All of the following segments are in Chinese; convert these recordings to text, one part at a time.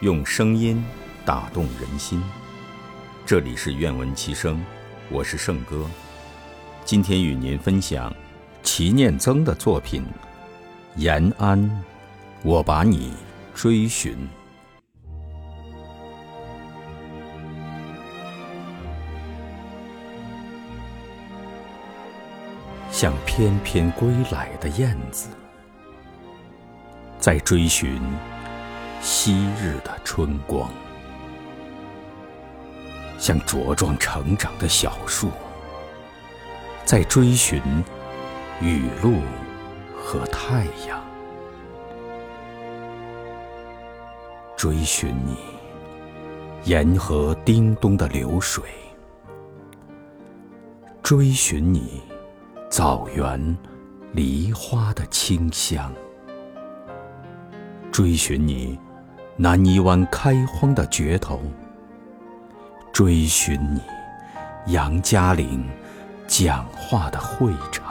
用声音打动人心。这里是愿闻其声，我是圣哥。今天与您分享齐念曾的作品《延安》，我把你追寻。像翩翩归来的燕子，在追寻昔日的春光；像茁壮成长的小树，在追寻雨露和太阳。追寻你，沿河叮咚的流水；追寻你。枣园梨花的清香，追寻你南泥湾开荒的绝头，追寻你杨家岭讲话的会场，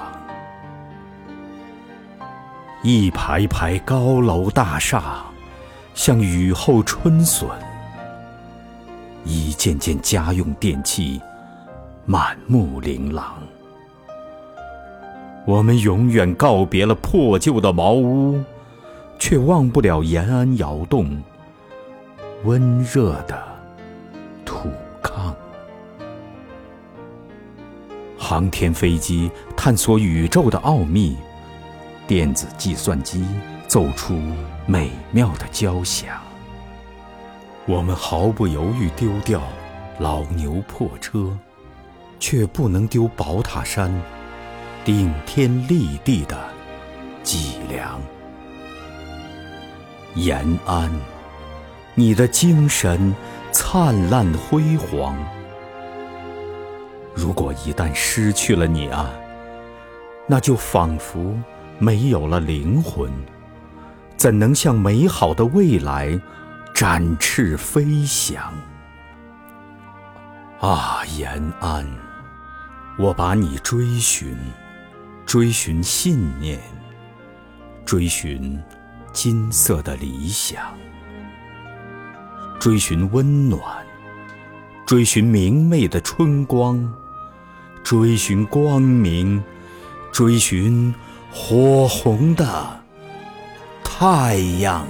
一排排高楼大厦像雨后春笋，一件件家用电器满目琳琅。我们永远告别了破旧的茅屋，却忘不了延安窑洞温热的土炕。航天飞机探索宇宙的奥秘，电子计算机奏出美妙的交响。我们毫不犹豫丢掉老牛破车，却不能丢宝塔山。顶天立地的脊梁，延安，你的精神灿烂辉煌。如果一旦失去了你啊，那就仿佛没有了灵魂，怎能向美好的未来展翅飞翔？啊，延安，我把你追寻。追寻信念，追寻金色的理想，追寻温暖，追寻明媚的春光，追寻光明，追寻火红的太阳。